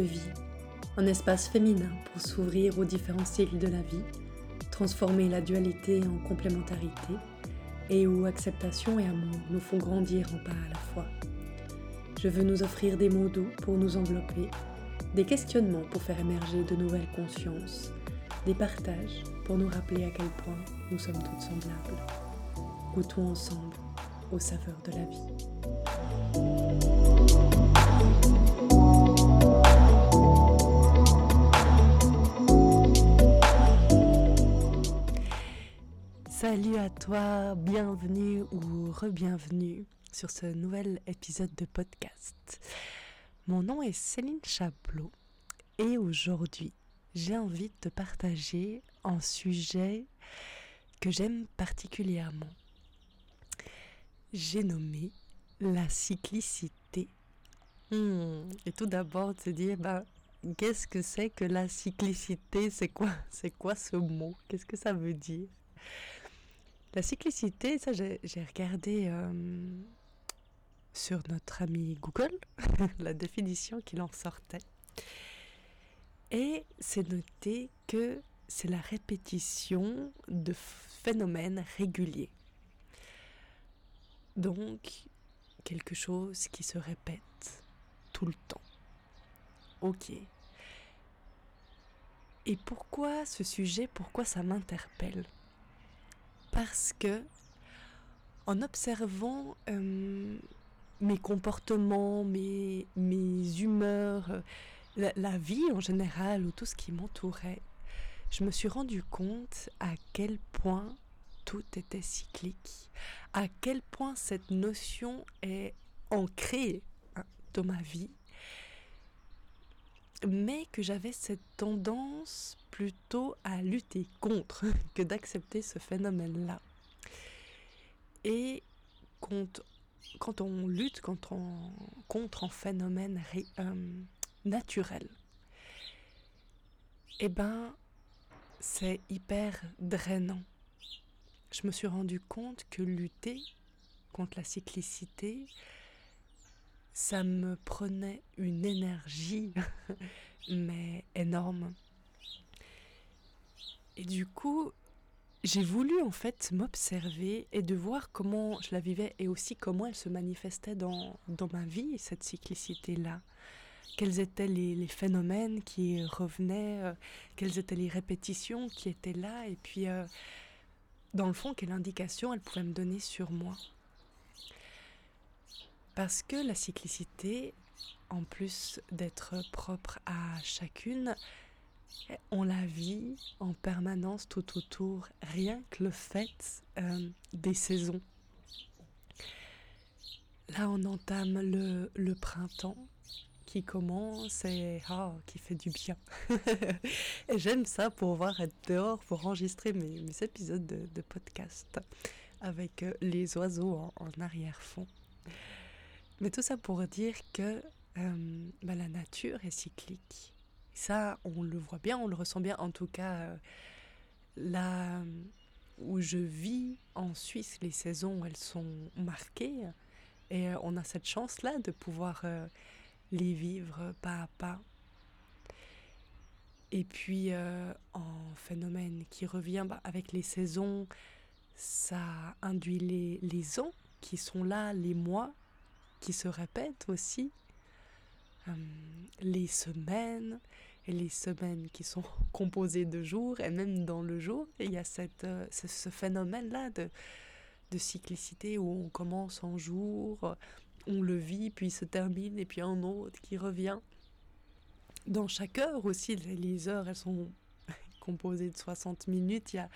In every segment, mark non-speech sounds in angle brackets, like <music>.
vie, un espace féminin pour s'ouvrir aux différents cycles de la vie, transformer la dualité en complémentarité, et où acceptation et amour nous font grandir en pas à la fois. Je veux nous offrir des mots doux pour nous envelopper, des questionnements pour faire émerger de nouvelles consciences, des partages pour nous rappeler à quel point nous sommes toutes semblables. Goûtons ensemble aux saveurs de la vie. Salut à toi, bienvenue ou re-bienvenue sur ce nouvel épisode de podcast. Mon nom est Céline Chaplot et aujourd'hui j'ai envie de te partager un sujet que j'aime particulièrement. J'ai nommé la cyclicité. Hmm, et tout d'abord te dire, bah, qu'est-ce que c'est que la cyclicité? C'est quoi, c'est quoi ce mot? Qu'est-ce que ça veut dire? La cyclicité, ça j'ai regardé euh, sur notre ami Google <laughs> la définition qu'il en sortait. Et c'est noté que c'est la répétition de phénomènes réguliers. Donc, quelque chose qui se répète tout le temps. Ok. Et pourquoi ce sujet, pourquoi ça m'interpelle? Parce que en observant euh, mes comportements, mes, mes humeurs, euh, la, vie en général ou tout ce qui m'entourait, je me suis rendu compte à quel point tout était cyclique, à quel point cette notion est ancrée hein, dans ma vie, mais que j'avais cette tendance plutôt à lutter contre <laughs> que d'accepter ce phénomène-là. Et quand, on lutte contre un phénomène euh, naturel, eh ben, c'est hyper drainant. Je me suis rendu compte que lutter contre la cyclicité, ça me prenait une énergie, <laughs> mais énorme. Et du coup, j'ai voulu en fait m'observer et de voir comment je la vivais et aussi comment elle se manifestait dans, dans ma vie, cette cyclicité-là. Quels étaient les, phénomènes qui revenaient, euh, quelles étaient les répétitions qui étaient là, et puis euh, dans le fond, quelle indication elle pouvait me donner sur moi. Parce que la cyclicité, en plus d'être propre à chacune, on la vit en permanence tout autour, rien que le fait euh, des saisons. Là, on entame le, printemps qui commence et ah, qui fait du bien. <laughs> j'aime ça pour voir être dehors, pour enregistrer mes, épisodes de, podcast avec euh, les oiseaux en, arrière-fond. Mais tout ça pour dire que euh, bah, la nature est cyclique ça, on le voit bien, on le ressent bien. En tout cas, euh, là où je vis en Suisse, les saisons, elles sont marquées. Et euh, on a cette chance-là de pouvoir euh, les vivre pas à pas. Et puis, en phénomène qui revient bah, avec les saisons, ça induit les, les ans qui sont là, les mois qui se répètent aussi, les semaines, les semaines qui sont <laughs> composées de jours, et même dans le jour, il y a cette, euh, ce, phénomène-là de, de cyclicité où on commence en jour, on le vit, puis se termine, et puis un autre qui revient. Dans chaque heure aussi, les heures, elles sont <laughs> composées de 60 minutes, il y a,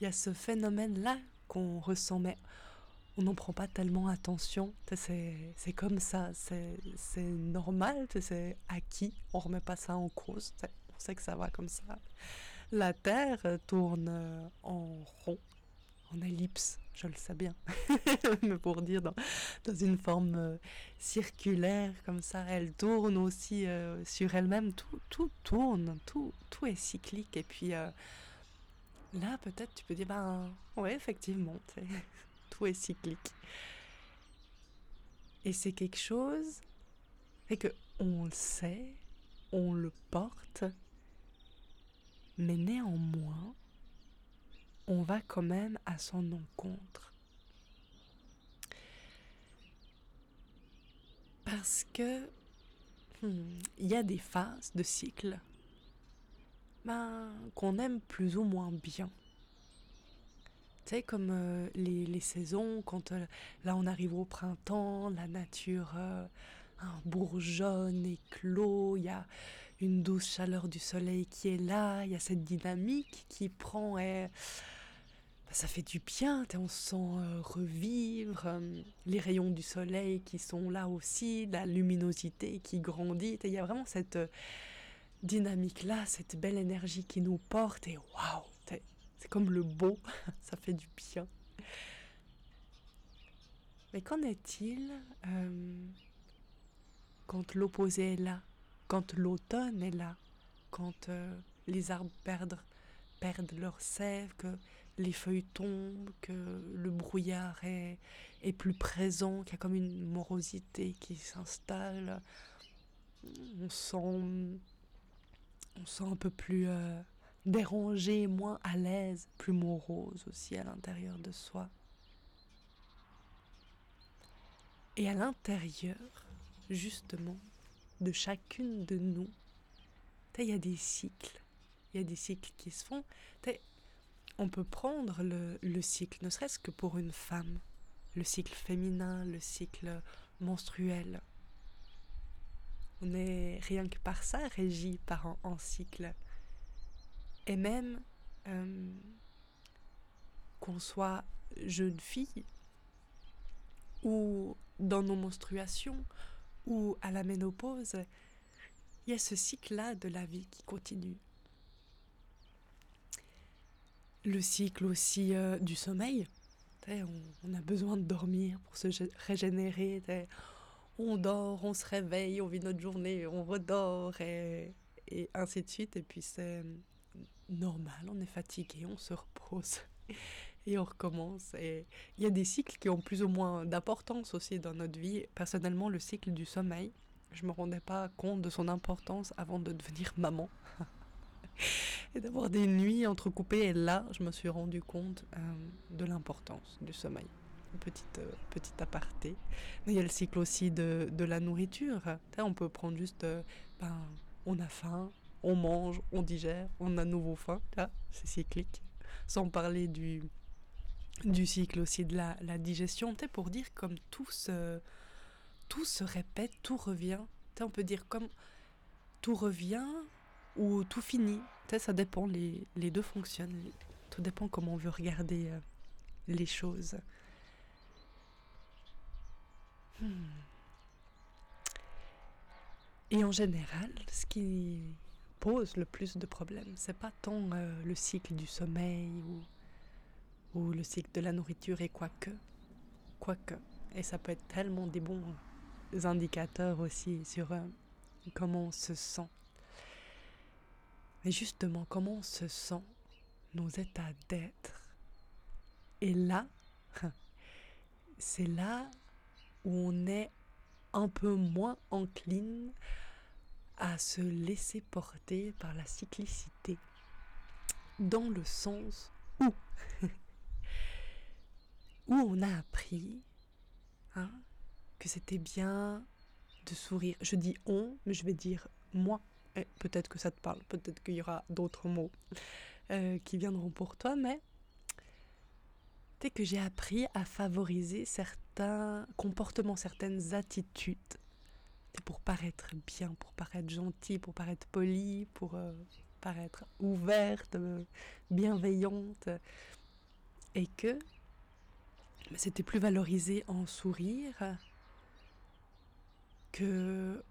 il y a ce phénomène-là qu'on ressent, mais on n'en prend pas tellement attention. C'est comme ça, c'est normal, c'est acquis, on remet pas ça en cause, on sait que ça va comme ça. La Terre tourne euh, en rond, en ellipse, je le sais bien, <laughs> mais pour dire dans, dans une forme euh, circulaire comme ça, elle tourne aussi euh, sur elle-même, tout, tout tourne, tout, tout est cyclique. Et puis là, peut-être tu peux dire, ben ouais, effectivement, cyclique. Et c'est quelque chose, et que on le sait, on le porte, mais néanmoins, on va quand même à son encontre. Parce que hmm, il y a des phases de cycle ben, qu'on aime plus ou moins bien. Tu sais, comme euh, les, saisons, quand euh, là on arrive au printemps, la nature euh, bourgeonne, éclot, il y a une douce chaleur du soleil qui est là, il y a cette dynamique qui prend et ben, ça fait du bien, on se sent revivre, les rayons du soleil qui sont là aussi, la luminosité qui grandit, il y a vraiment cette dynamique-là, cette belle énergie qui nous porte et waouh, c'est comme le beau, <laughs> ça fait du bien. Mais qu'en est-il euh, quand l'opposé est là, quand l'automne est là, quand euh, les arbres perdent, perdent leur sève, que les feuilles tombent, que le brouillard est, plus présent, qu'il y a comme une morosité qui s'installe. On sent on sent un peu plus euh, dérangé, moins à l'aise, plus morose aussi à l'intérieur de soi. Et à l'intérieur, justement, de chacune de nous, il y a des cycles. Il y a des cycles qui se font. On peut prendre le, le cycle, ne serait-ce que pour une femme, le cycle féminin, le cycle menstruel, on est rien que par ça régi par un, cycle. Et même euh, qu'on soit jeune fille ou dans nos menstruations ou à la ménopause, il y a ce cycle-là de la vie qui continue. Le cycle aussi euh, du sommeil. On, a besoin de dormir pour se régénérer on dort, on se réveille, on vit notre journée, on redort et, et ainsi de suite. Et puis c'est normal, on est fatigué, on se repose <laughs> et on recommence. Et il y a des cycles qui ont plus ou moins d'importance aussi dans notre vie. Personnellement, le cycle du sommeil, je me rendais pas compte de son importance avant de devenir <laughs> maman. <laughs> et d'avoir des nuits entrecoupées. Et là, je me suis rendu compte euh, de l'importance du sommeil petite, euh, petite aparté. Mais il y a le cycle aussi de, de la nourriture. on peut prendre juste, euh, ben, on a faim, on mange, on digère, on a nouveau faim. Là, c'est cyclique. Sans parler du, cycle aussi de la, la digestion. pour dire comme tout se, répète, tout revient. on peut dire comme tout revient ou tout finit. ça dépend, les, les deux fonctionnent. Tout dépend comment on veut regarder euh, les choses. Hmm. Et en général, ce qui pose le plus de problèmes, c'est pas tant euh, le cycle du sommeil ou, le cycle de la nourriture et quoique, quoique. Et ça peut être tellement des bons indicateurs aussi sur euh, comment on se sent. Mais justement, comment on se sent, nos états d'être. Et là, <laughs> c'est là où on est un peu moins encline à se laisser porter par la cyclicité, dans le sens <laughs> où, on a appris hein, que c'était bien de sourire. Je dis on, mais je vais dire moi. Peut-être que ça te parle, peut-être qu'il y aura d'autres mots euh, qui viendront pour toi, mais que j'ai appris à favoriser certains comportements, certaines attitudes. Pour paraître bien, pour paraître gentil, pour paraître poli, pour euh, paraître ouverte, bienveillante. Et que c'était plus valorisé en sourire que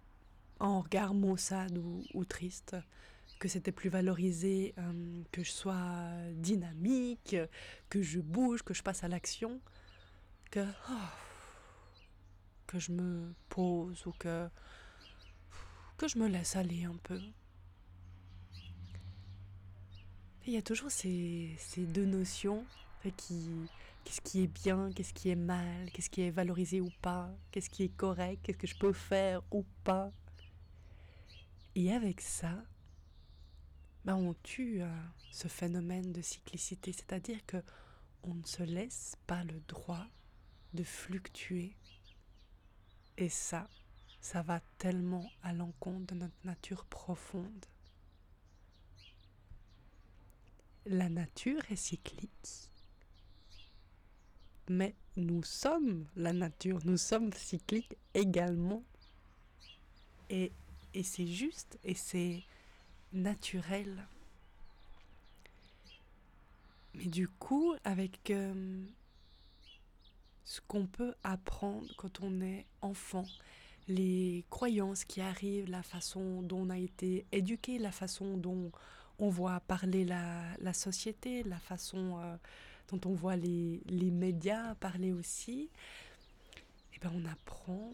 en regard maussade ou, ou triste que c'était plus valorisé euh, que je sois dynamique, que je bouge, que je passe à l'action, que, oh, que je me pose ou que, je me laisse aller un peu. Il y a toujours ces, ces deux notions qui, qu'est-ce qui est bien, qu'est-ce qui est mal, qu'est-ce qui est valorisé ou pas, qu'est-ce qui est correct, qu'est-ce que je peux faire ou pas. Et avec ça, bah, on tue euh, ce phénomène de cyclicité, c'est-à-dire que on ne se laisse pas le droit de fluctuer. Et ça, ça va tellement à l'encontre de notre nature profonde. La nature est cyclique, mais nous sommes la nature, nous sommes cycliques également. Et, c'est juste et c'est naturel. Mais du coup, avec euh, ce qu'on peut apprendre quand on est enfant, les croyances qui arrivent, la façon dont on a été éduqué, la façon dont on voit parler la, société, la façon euh, dont on voit les, médias parler aussi, et eh ben on apprend,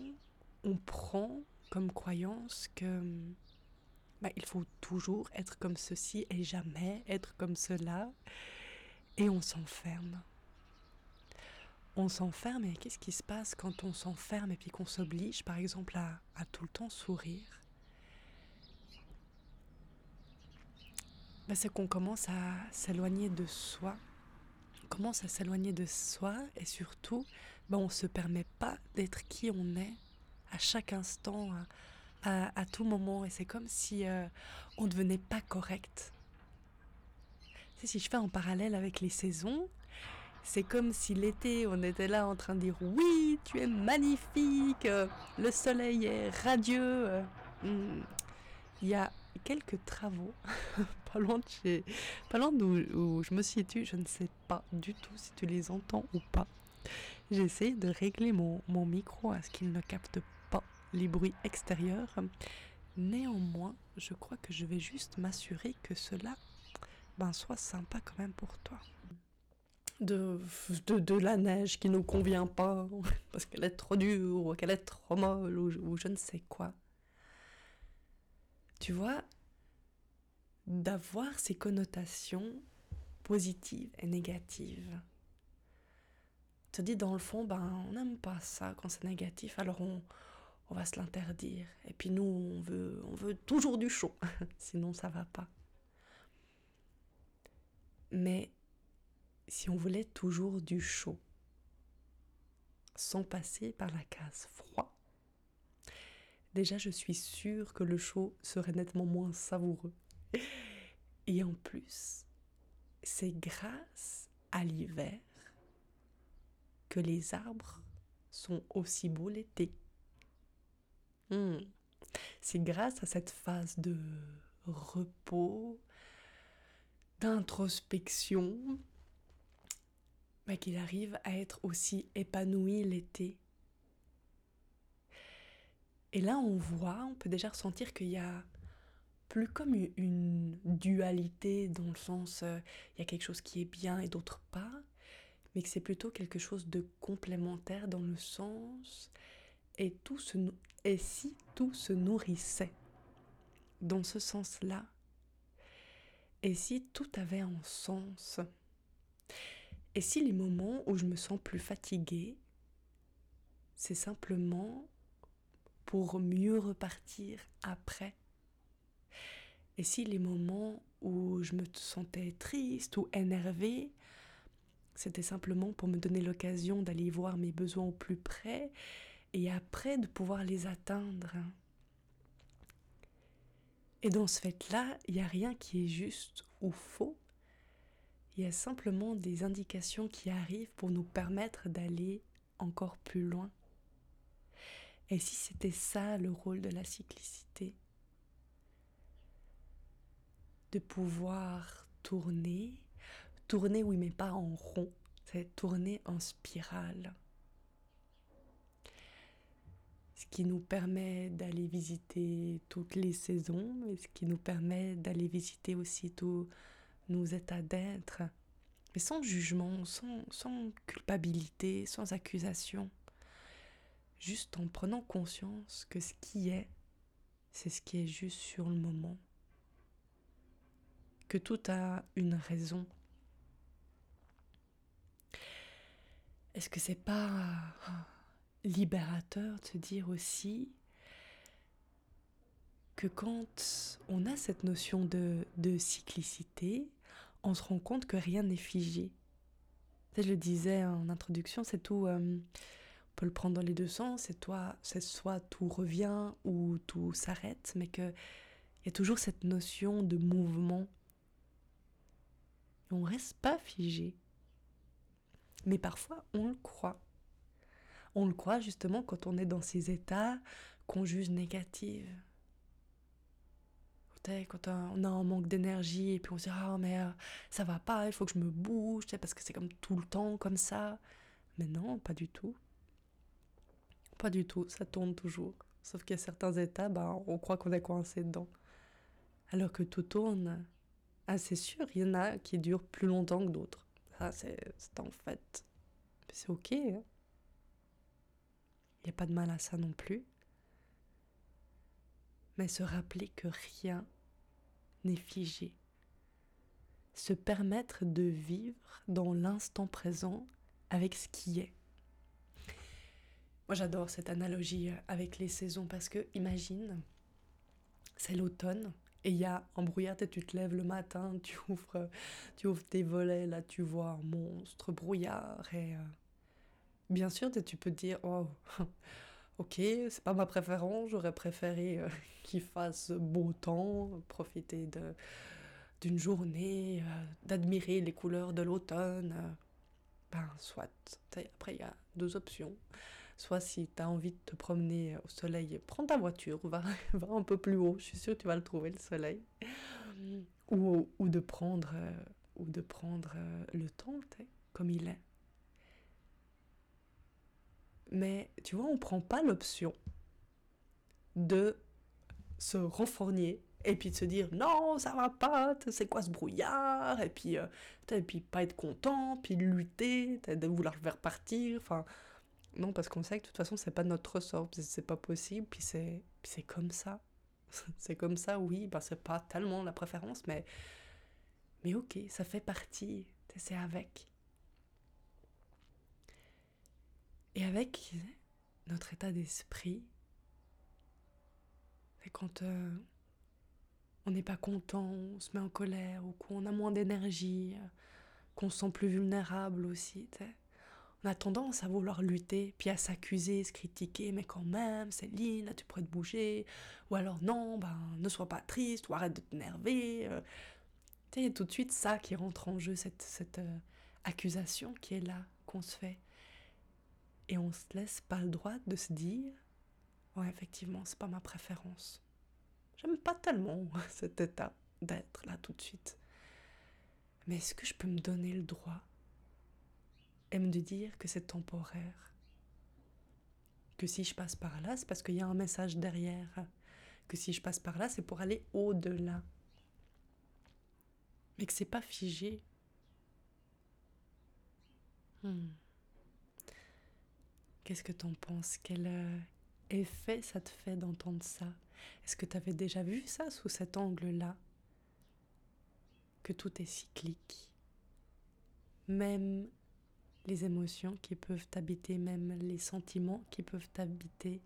on prend comme croyance que bah, il faut toujours être comme ceci et jamais être comme cela. Et on s'enferme. On s'enferme et qu'est-ce qui se passe quand on s'enferme et puis qu'on s'oblige par exemple à, tout le temps sourire? Bah, C'est qu'on commence à s'éloigner de soi. On commence à s'éloigner de soi et surtout bah, on ne se permet pas d'être qui on est à chaque instant, à, tout moment. Et c'est comme si euh, on ne devenait pas correct. Si je fais en parallèle avec les saisons, c'est comme si l'été, on était là en train de dire oui, tu es magnifique, le soleil est radieux. Hmm. Il y a quelques travaux, <laughs> pas loin de chez, pas loin d'où où je me situe, je ne sais pas du tout si tu les entends ou pas. J'essaie de régler mon, mon micro à ce qu'il ne capte pas les bruits extérieurs. Néanmoins, je crois que je vais juste m'assurer que cela ben, soit sympa quand même pour toi. De, de, de, la neige qui nous convient pas, <laughs> parce qu'elle est trop dure, ou qu'elle est trop molle, ou, je ne sais quoi. Tu vois, d'avoir ces connotations positives et négatives. Te dis dans le fond, ben on n'aime pas ça quand c'est négatif, alors on, on va se l'interdire. Et puis nous, on veut, on veut toujours du chaud, <laughs> sinon ça va pas. Mais si on voulait toujours du chaud, sans passer par la case froid, déjà je suis sûre que le chaud serait nettement moins savoureux. Et en plus, c'est grâce à l'hiver que les arbres sont aussi beaux l'été. Hmm. C'est grâce à cette phase de repos, d'introspection qu'il arrive à être aussi épanoui l'été. Et là, on voit, on peut déjà ressentir qu'il y a plus comme une dualité dans le sens euh, il y a quelque chose qui est bien et d'autre pas, mais que c'est plutôt quelque chose de complémentaire dans le sens et tout se et si tout se nourrissait dans ce sens-là? Et si tout avait un sens? Et si les moments où je me sens plus fatiguée, c'est simplement pour mieux repartir après? Et si les moments où je me sentais triste ou énervée, c'était simplement pour me donner l'occasion d'aller voir mes besoins au plus près et après de pouvoir les atteindre. Et dans ce fait-là, il n'y a rien qui est juste ou faux. Il y a simplement des indications qui arrivent pour nous permettre d'aller encore plus loin. Et si c'était ça le rôle de la cyclicité? De pouvoir tourner, tourner oui mais pas en rond, c'est tourner en spirale ce qui nous permet d'aller visiter toutes les saisons et ce qui nous permet d'aller visiter aussi tous nos états d'être, mais sans jugement, sans, culpabilité, sans accusation, juste en prenant conscience que ce qui est, c'est ce qui est juste sur le moment, que tout a une raison. Est-ce que c'est pas libérateur de se dire aussi que quand on a cette notion de cyclicité, on se rend compte que rien n'est figé. Je le disais en introduction, c'est tout. Euh, on peut le prendre dans les deux sens. C'est toi, c'est soit tout revient ou tout s'arrête, mais que il y a toujours cette notion de mouvement. On reste pas figé. Mais parfois, on le croit. On le croit justement quand on est dans ces états qu'on juge négatifs quand on a un manque d'énergie et puis on se dit ah mais euh, ça va pas, il faut que je me bouge, parce que c'est comme tout le temps comme ça. Mais non, pas du tout. Pas du tout, ça tourne toujours. Sauf qu'il y a certains états, ben, on croit qu'on est coincé dedans. Alors que tout tourne. Ah, c'est sûr, il y en a qui durent plus longtemps que d'autres. Ça, c'est en fait. C'est ok. Hein. Il n'y a pas de mal à ça non plus. Mais se rappeler que rien figé. Se permettre de vivre dans l'instant présent avec ce qui est. Moi j'adore cette analogie avec les saisons parce que imagine, c'est l'automne et il y a un brouillard et tu te lèves le matin, tu ouvres, tu ouvres tes volets, là tu vois un monstre brouillard et euh, bien sûr tu peux te dire oh ok, c'est pas ma préférence, j'aurais préféré euh, <laughs> qu'il fasse beau temps, profiter d'une journée, euh, d'admirer les couleurs de l'automne. Euh. ben, soit. Après, il y a deux options. Soit si tu as envie de te promener au soleil, prends ta voiture, va, <laughs> va un peu plus haut, je suis sûre que tu vas le trouver le soleil. Ou, ou de prendre, ou de prendre le temps, comme il est. Mais tu vois, on prend pas l'option de se renfornier et puis de se dire non, ça va pas, c'est quoi ce brouillard? Et puis, euh, et puis pas être content, puis lutter, de vouloir faire partir. Enfin, non, parce qu'on sait que de toute façon, c'est pas notre ressort, c'est pas possible, puis c'est comme ça. <laughs> c'est comme ça, oui, bah, c'est pas tellement la préférence, mais, mais ok, ça fait partie, c'est avec. Et avec notre état d'esprit, c'est quand euh, on n'est pas content, on se met en colère ou qu'on a moins d'énergie, euh, qu'on se sent plus vulnérable aussi. On a tendance à vouloir lutter, puis à s'accuser, se critiquer, mais quand même, Céline, tu pourrais te bouger, ou alors non, ben ne sois pas triste, ou arrête de t'énerver. Euh. Tu sais, tout de suite ça qui rentre en jeu, cette, cette accusation qui est là, qu'on se fait. Et on se laisse pas le droit de se dire Ouais, effectivement, c'est pas ma préférence. J'aime pas tellement <laughs> cet état d'être là tout de suite. Mais est-ce que je peux me donner le droit et me dire que c'est temporaire? Que si je passe par là, c'est parce qu'il y a un message derrière. Que si je passe par là, c'est pour aller au-delà. Mais que c'est pas figé. Hmm. Qu'est-ce que t'en penses? Quel euh, effet ça te fait d'entendre ça? Est-ce que tu avais déjà vu ça sous cet angle-là? Que tout est cyclique. Même les émotions qui peuvent t'habiter, même les sentiments qui peuvent t'habiter,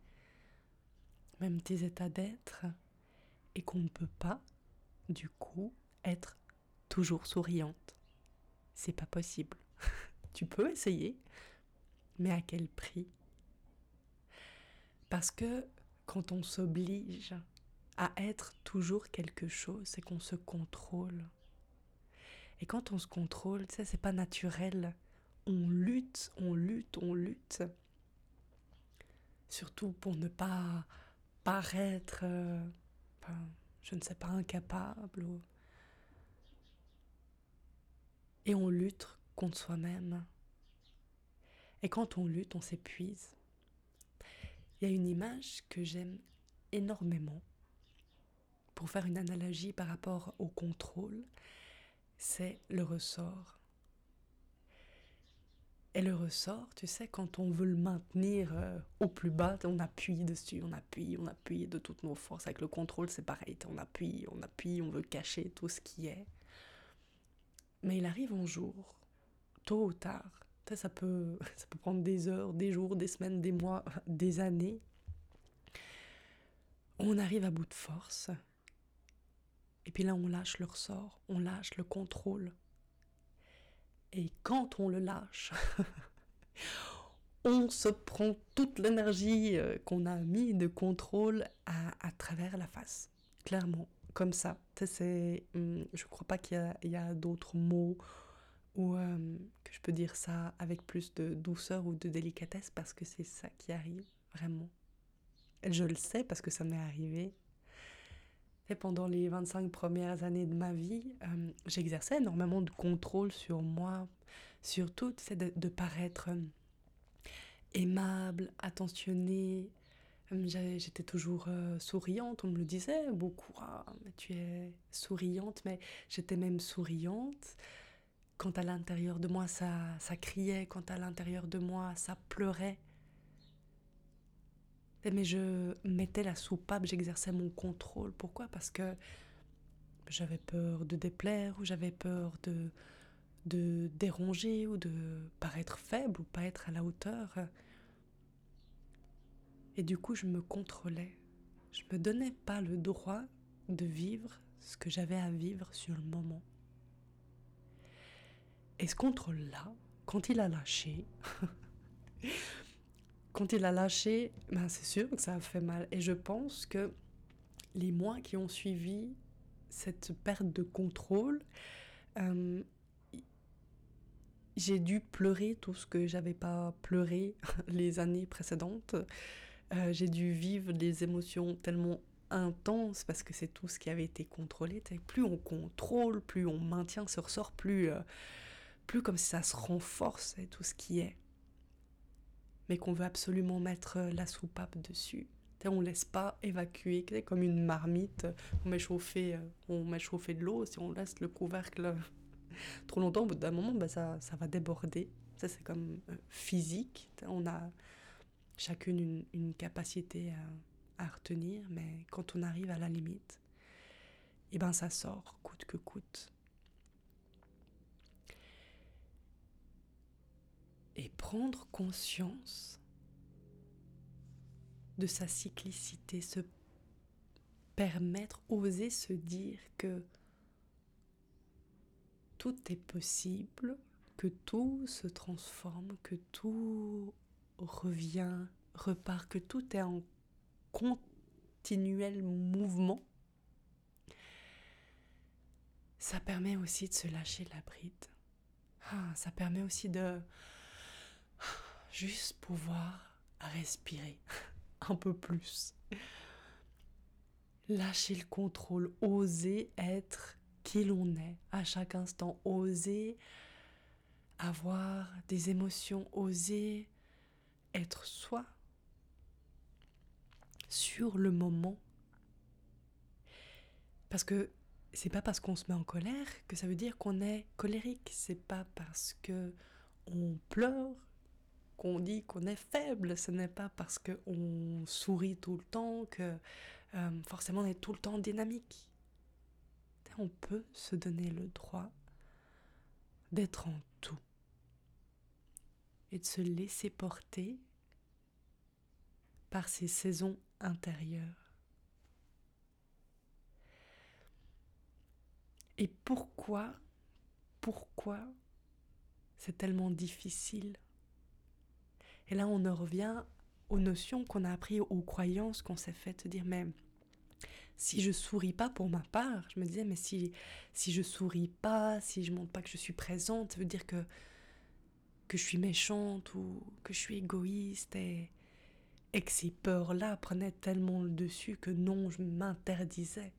même tes états d'être, et qu'on ne peut pas, du coup, être toujours souriante. C'est pas possible. <laughs> tu peux essayer, mais à quel prix? Parce que quand on s'oblige à être toujours quelque chose, c'est qu'on se contrôle. Et quand on se contrôle, sais, c'est pas naturel. On lutte, on lutte, on lutte. Surtout pour ne pas paraître, euh, je ne sais pas, incapable. Et on lutte contre soi-même. Et quand on lutte, on s'épuise. Il y a une image que j'aime énormément pour faire une analogie par rapport au contrôle, c'est le ressort. Et le ressort, tu sais, quand on veut le maintenir euh, au plus bas, on appuie dessus, on appuie, on appuie de toutes nos forces. Avec le contrôle, c'est pareil, on appuie, on appuie, on veut cacher tout ce qui est. Mais il arrive un jour, tôt ou tard, ça peut, <laughs> ça peut prendre des heures, des jours, des semaines, des mois, des années. on arrive à bout de force. Et puis là, on lâche le ressort, on lâche le contrôle. Et quand on le lâche, <laughs> on se prend toute l'énergie euh, qu'on a mis de contrôle à, travers la face. Clairement, comme ça. C'est, hum, je crois pas qu'il y a, d'autres mots ou hum, que je peux dire ça avec plus de douceur ou de délicatesse parce que c'est ça qui arrive, vraiment. Je le sais parce que ça m'est arrivé. Et pendant les 25 premières années de ma vie, hum, j'exerçais énormément de contrôle sur moi, surtout de, de paraître aimable, attentionnée. J'étais toujours euh, souriante, on me le disait beaucoup. Ah, tu es souriante, mais j'étais même souriante. Quand à l'intérieur de moi ça, ça criait, quand à l'intérieur de moi ça pleurait. Mais je mettais la soupape, j'exerçais mon contrôle. Pourquoi? Parce que j'avais peur de déplaire ou j'avais peur de, de déranger ou de paraître faible ou pas être à la hauteur. Et du coup, je me contrôlais. Je me donnais pas le droit de vivre ce que j'avais à vivre sur le moment. Et ce contrôle-là, quand il a lâché, <laughs> quand il a lâché, ben c'est sûr que ça a fait mal. Et je pense que les mois qui ont suivi cette perte de contrôle, euh, j'ai dû pleurer tout ce que j'avais pas pleuré <laughs> les années précédentes. Euh, j'ai dû vivre des émotions tellement intenses parce que c'est tout ce qui avait été contrôlé. Plus on contrôle, plus on maintient ce ressort, plus, euh, plus comme si ça se renforce, tout ce qui est. Mais qu'on veut absolument mettre la soupape dessus. On ne laisse pas évacuer, comme une marmite, on met chauffer, euh, on met chauffer de l'eau, si on laisse le couvercle trop longtemps, au bout d'un moment, bah, ça, ça va déborder. Ça, c'est comme physique. On a chacune une, capacité à, retenir, mais quand on arrive à la limite, et eh ben ça sort coûte que coûte. Et prendre conscience de sa cyclicité, se permettre, oser se dire que tout est possible, que tout se transforme, que tout revient, repart, que tout est en continuel mouvement, ça permet aussi de se lâcher la bride. Ah, ça permet aussi de juste pouvoir respirer <laughs> un peu plus. Lâcher le contrôle, oser être qui l'on est à chaque instant, oser avoir des émotions, oser être soi sur le moment. Parce que c'est pas parce qu'on se met en colère que ça veut dire qu'on est colérique. C'est pas parce que on pleure qu'on dit qu'on est faible. Ce n'est pas parce qu'on sourit tout le temps que euh, forcément on est tout le temps dynamique. On peut se donner le droit d'être en tout et de se laisser porter par ces saisons intérieures. Et pourquoi, pourquoi c'est tellement difficile Et là, on en revient aux notions qu'on a apprises, aux croyances qu'on s'est faites, dire mais si je souris pas pour ma part, je me disais mais si si je souris pas, si je montre pas que je suis présente, ça veut dire que que je suis méchante ou que je suis égoïste et, et que ces peurs-là prenaient tellement le dessus que non, je m'interdisais.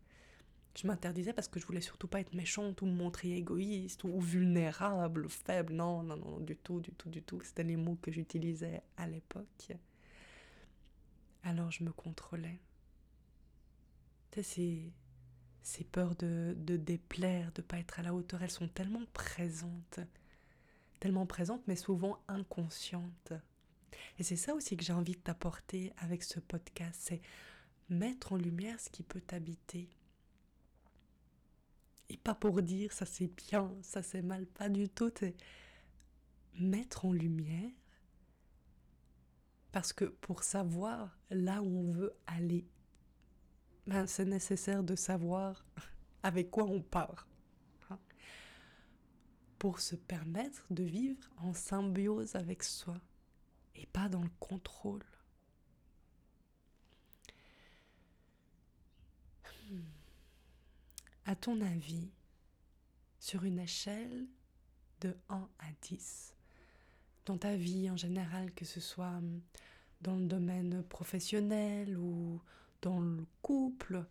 Je m'interdisais parce que je voulais surtout pas être méchante ou me montrer égoïste ou vulnérable, faible. Non, non, non, du tout, du tout, du tout. C'était les mots que j'utilisais à l'époque. Alors je me contrôlais. ces, ces peurs de, de déplaire, de pas être à la hauteur, elles sont tellement présentes tellement présente, mais souvent inconsciente. Et c'est ça aussi que j'ai envie de t'apporter avec ce podcast, c'est mettre en lumière ce qui peut t'habiter. Et pas pour dire ça c'est bien, ça c'est mal, pas du tout. C'est mettre en lumière parce que pour savoir là où on veut aller, ben, c'est nécessaire de savoir <laughs> avec quoi on part. Hein, pour se permettre de vivre en symbiose avec soi et pas dans le contrôle. Hmm. À ton avis, sur une échelle de 1 à 10, dans ta vie en général, que ce soit hum, dans le domaine professionnel ou dans le couple,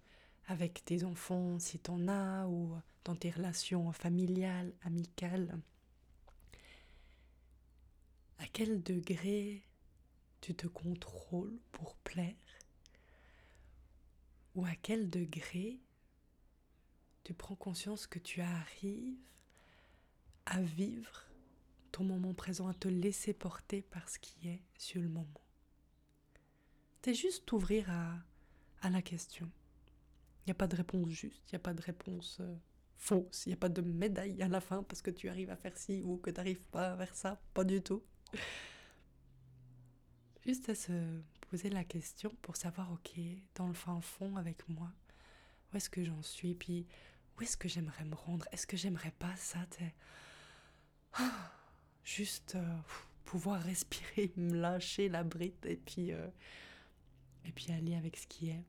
avec tes enfants si tu en as, ou dans tes relations familiales, amicales. À quel degré tu te contrôles pour plaire? Ou à quel degré tu prends conscience que tu arrives à vivre ton moment présent, à te laisser porter par ce qui est sur le moment. C'est juste t'ouvrir à, à la question. Il n'y a pas de réponse juste, il n'y a pas de réponse euh, fausse, il n'y a pas de médaille à la fin parce que tu arrives à faire ci ou que tu n'arrives pas à faire ça, pas du tout. Juste à se poser la question pour savoir, ok, dans le fin fond avec moi, où est-ce que j'en suis, puis où est-ce que j'aimerais me rendre, est-ce que j'aimerais pas ça, ah, juste euh, pouvoir respirer, <laughs> me lâcher la bride et puis, euh, et puis aller avec ce qui est.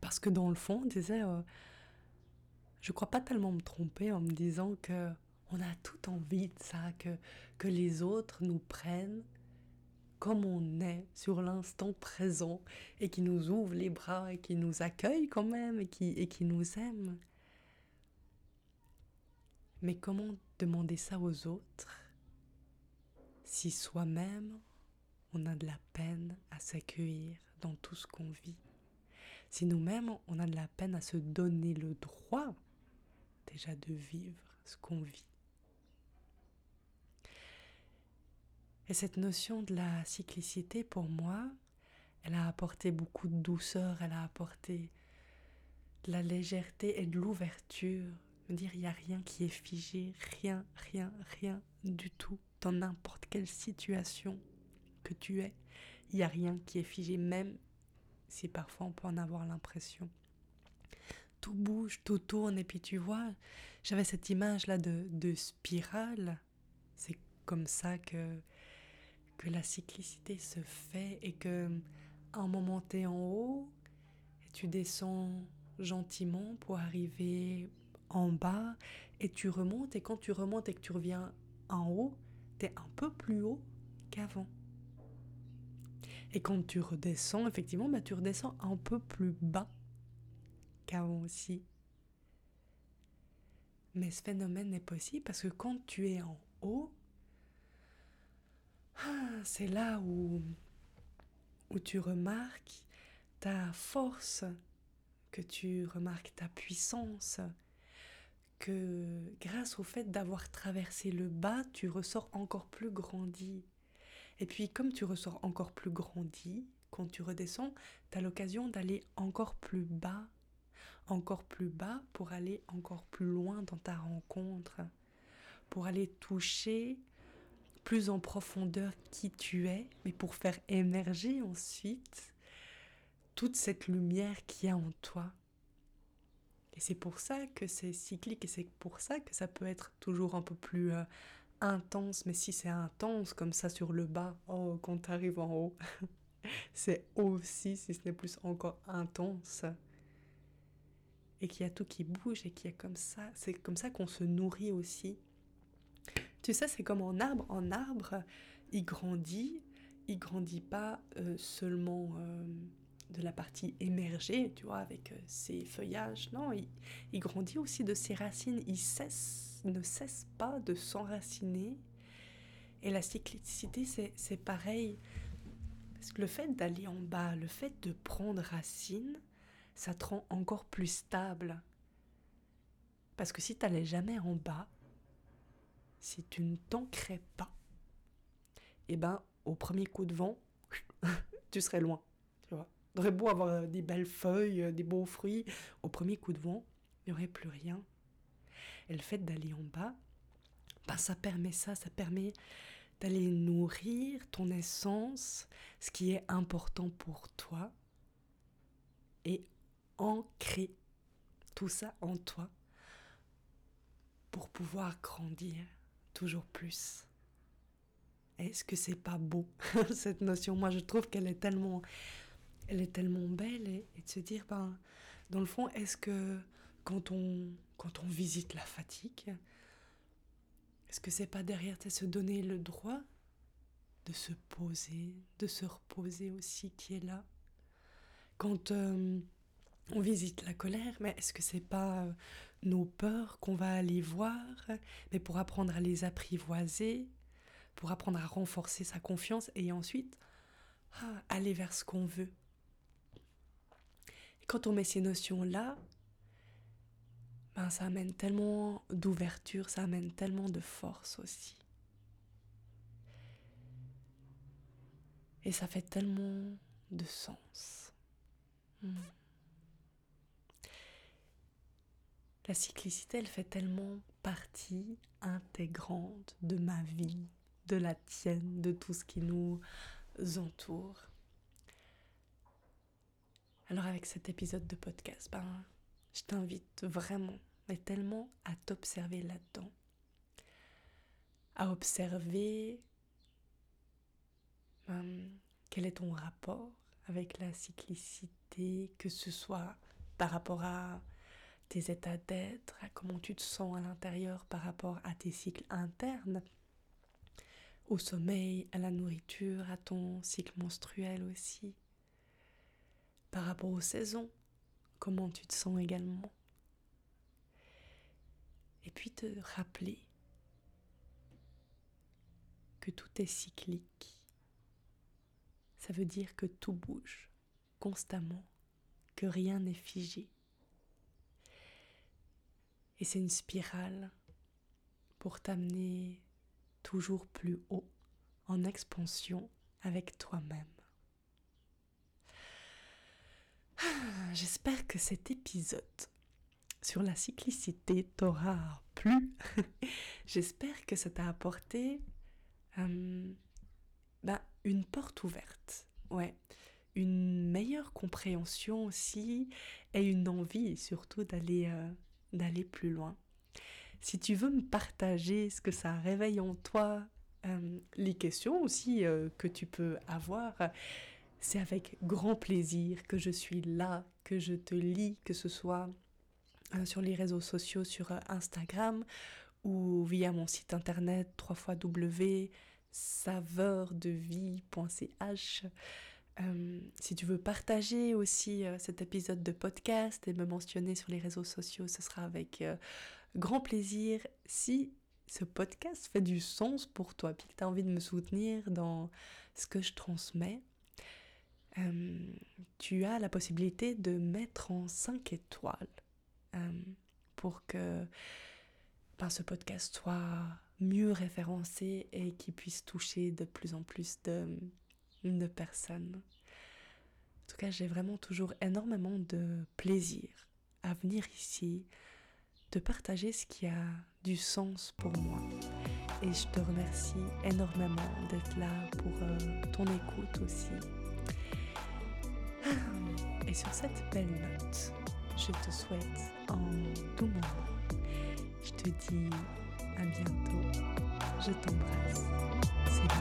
Parce que dans le fond, on disait, euh, je crois pas tellement me tromper en me disant que on a tout envie de ça, que, que les autres nous prennent comme on est sur l'instant présent et qui nous ouvre les bras et qui nous accueille quand même et qui, et qui nous aime. Mais comment demander ça aux autres si soi-même on a de la peine à s'accueillir dans tout ce qu'on vit? Si nous-mêmes on a de la peine à se donner le droit déjà de vivre ce qu'on vit? Et cette notion de la cyclicité, pour moi, elle a apporté beaucoup de douceur, elle a apporté de la légèreté et de l'ouverture. Me dire, il n'y a rien qui est figé, rien, rien, rien du tout, dans n'importe quelle situation que tu es. Il n'y a rien qui est figé, même si parfois on peut en avoir l'impression. Tout bouge, tout tourne, et puis tu vois, j'avais cette image-là de, de spirale. C'est comme ça que que la cyclicité se fait et que un moment tu es en haut et tu descends gentiment pour arriver en bas et tu remontes et quand tu remontes et que tu reviens en haut, tu es un peu plus haut qu'avant. Et quand tu redescends, effectivement, bah, tu redescends un peu plus bas qu'avant aussi. Mais ce phénomène n'est possible parce que quand tu es en haut, ah, c'est là où, où tu remarques ta force, que tu remarques ta puissance, que grâce au fait d'avoir traversé le bas, tu ressors encore plus grandi. Et puis comme tu ressors encore plus grandi, quand tu redescends, tu as l'occasion d'aller encore plus bas, encore plus bas pour aller encore plus loin dans ta rencontre, pour aller toucher plus en profondeur qui tu es, mais pour faire émerger ensuite toute cette lumière qui y a en toi. Et c'est pour ça que c'est cyclique et c'est pour ça que ça peut être toujours un peu plus euh, intense. Mais si c'est intense comme ça sur le bas, oh, quand tu arrives en haut, <laughs> c'est aussi, si ce n'est plus encore intense. Et qu'il y a tout qui bouge et qu'il y a comme ça, c'est comme ça qu'on se nourrit aussi tu sais, c'est comme un arbre. Un arbre, il grandit. Il grandit pas euh, seulement euh, de la partie émergée, tu vois, avec euh, ses feuillages. Non, il, grandit aussi de ses racines. Il cesse, ne cesse pas de s'enraciner. Et la cyclicité, c'est pareil. Parce que le fait d'aller en bas, le fait de prendre racine, ça te rend encore plus stable. Parce que si tu n'allais jamais en bas, si tu ne t'ancrais pas, eh ben, au premier coup de vent, <laughs> tu serais loin. Tu vois. beau avoir euh, des belles feuilles, euh, des beaux fruits, au premier coup de vent, il n'y aurait plus rien. Et le fait d'aller en bas, ben, ça permet ça, ça permet d'aller nourrir ton essence, ce qui est important pour toi, et ancrer tout ça en toi pour pouvoir grandir plus. Est-ce que c'est pas beau <laughs> cette notion? Moi, je trouve qu'elle est tellement, elle est tellement belle et, de se dire, ben, dans le fond, est-ce que quand on, quand on visite la fatigue, est-ce que c'est pas derrière se donner le droit de se poser, de se reposer aussi qui est là? Quand euh, on visite la colère, mais est-ce que c'est pas euh, nos peurs qu'on va aller voir, mais pour apprendre à les apprivoiser, pour apprendre à renforcer sa confiance et ensuite ah, aller vers ce qu'on veut. Et quand on met ces notions-là, ben, ça amène tellement d'ouverture, ça amène tellement de force aussi. Et ça fait tellement de sens. Hmm. La cyclicité, elle fait tellement partie intégrante de ma vie, de la tienne, de tout ce qui nous entoure. Alors avec cet épisode de podcast, ben, je t'invite vraiment, mais tellement à t'observer là-dedans. À observer ben, quel est ton rapport avec la cyclicité, que ce soit par rapport à tes états d'être, à comment tu te sens à l'intérieur par rapport à tes cycles internes, au sommeil, à la nourriture, à ton cycle menstruel aussi, par rapport aux saisons, comment tu te sens également. Et puis te rappeler que tout est cyclique. Ça veut dire que tout bouge constamment, que rien n'est figé. Et c'est une spirale pour t'amener toujours plus haut, en expansion avec toi-même. Ah, j'espère que cet épisode sur la cyclicité t'aura plu. <laughs> J'espère que ça t'a apporté euh, bah, une porte ouverte. Ouais, une meilleure compréhension aussi et une envie surtout d'aller euh, d'aller plus loin. Si tu veux me partager ce que ça réveille en toi, euh, les questions aussi euh, que tu peux avoir, c'est avec grand plaisir que je suis là, que je te lis, que ce soit euh, sur les réseaux sociaux, sur Instagram ou via mon site internet www.saveurdevie.ch. Euh, si tu veux partager aussi euh, cet épisode de podcast et me mentionner sur les réseaux sociaux, ce sera avec euh, grand plaisir. Si ce podcast fait du sens pour toi, puis que tu as envie de me soutenir dans ce que je transmets, tu as la possibilité de mettre en 5 étoiles pour que ben, ce podcast soit mieux référencé et qu'il puisse toucher de plus en plus de de personnes. En tout cas, j'ai vraiment toujours énormément de plaisir à venir ici, de partager ce qui a du sens pour moi. Et je te remercie énormément d'être là pour euh, ton écoute aussi. <laughs> Et sur cette belle note, je te souhaite un doux moment. Je te dis à bientôt. Je t'embrasse. C'est bon.